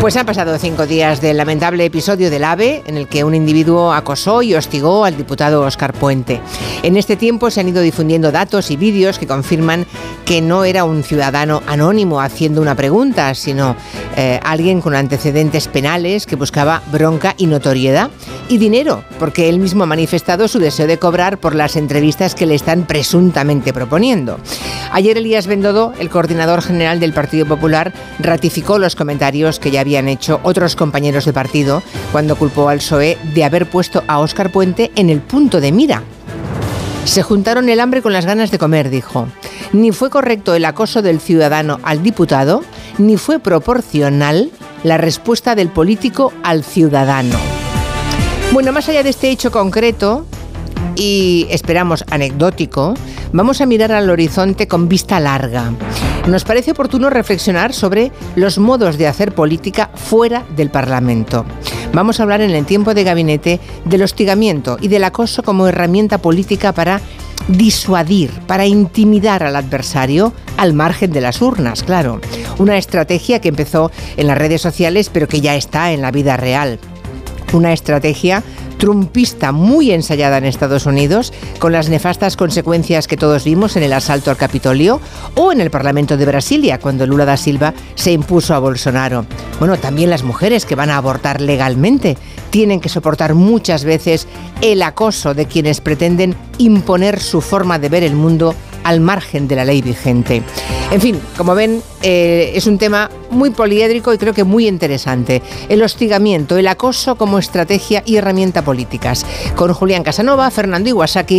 Pues han pasado cinco días del lamentable episodio del AVE, en el que un individuo acosó y hostigó al diputado Oscar Puente. En este tiempo se han ido difundiendo datos y vídeos que confirman que no era un ciudadano anónimo haciendo una pregunta, sino eh, alguien con antecedentes penales que buscaba bronca y notoriedad y dinero, porque él mismo ha manifestado su deseo de cobrar por las entrevistas que le están presuntamente proponiendo. Ayer Elías Bendodo, el coordinador general del Partido Popular, ratificó los comentarios que ya habían hecho otros compañeros de partido cuando culpó al PSOE de haber puesto a Óscar Puente en el punto de mira. Se juntaron el hambre con las ganas de comer, dijo. Ni fue correcto el acoso del ciudadano al diputado, ni fue proporcional la respuesta del político al ciudadano. Bueno, más allá de este hecho concreto, y esperamos anecdótico, vamos a mirar al horizonte con vista larga. Nos parece oportuno reflexionar sobre los modos de hacer política fuera del Parlamento. Vamos a hablar en el tiempo de gabinete del hostigamiento y del acoso como herramienta política para disuadir, para intimidar al adversario al margen de las urnas, claro. Una estrategia que empezó en las redes sociales pero que ya está en la vida real. Una estrategia trumpista muy ensayada en Estados Unidos, con las nefastas consecuencias que todos vimos en el asalto al Capitolio o en el Parlamento de Brasilia, cuando Lula da Silva se impuso a Bolsonaro. Bueno, también las mujeres que van a abortar legalmente tienen que soportar muchas veces el acoso de quienes pretenden imponer su forma de ver el mundo al margen de la ley vigente. En fin, como ven, eh, es un tema muy poliédrico y creo que muy interesante. El hostigamiento, el acoso como estrategia y herramienta políticas. Con Julián Casanova, Fernando Iwasaki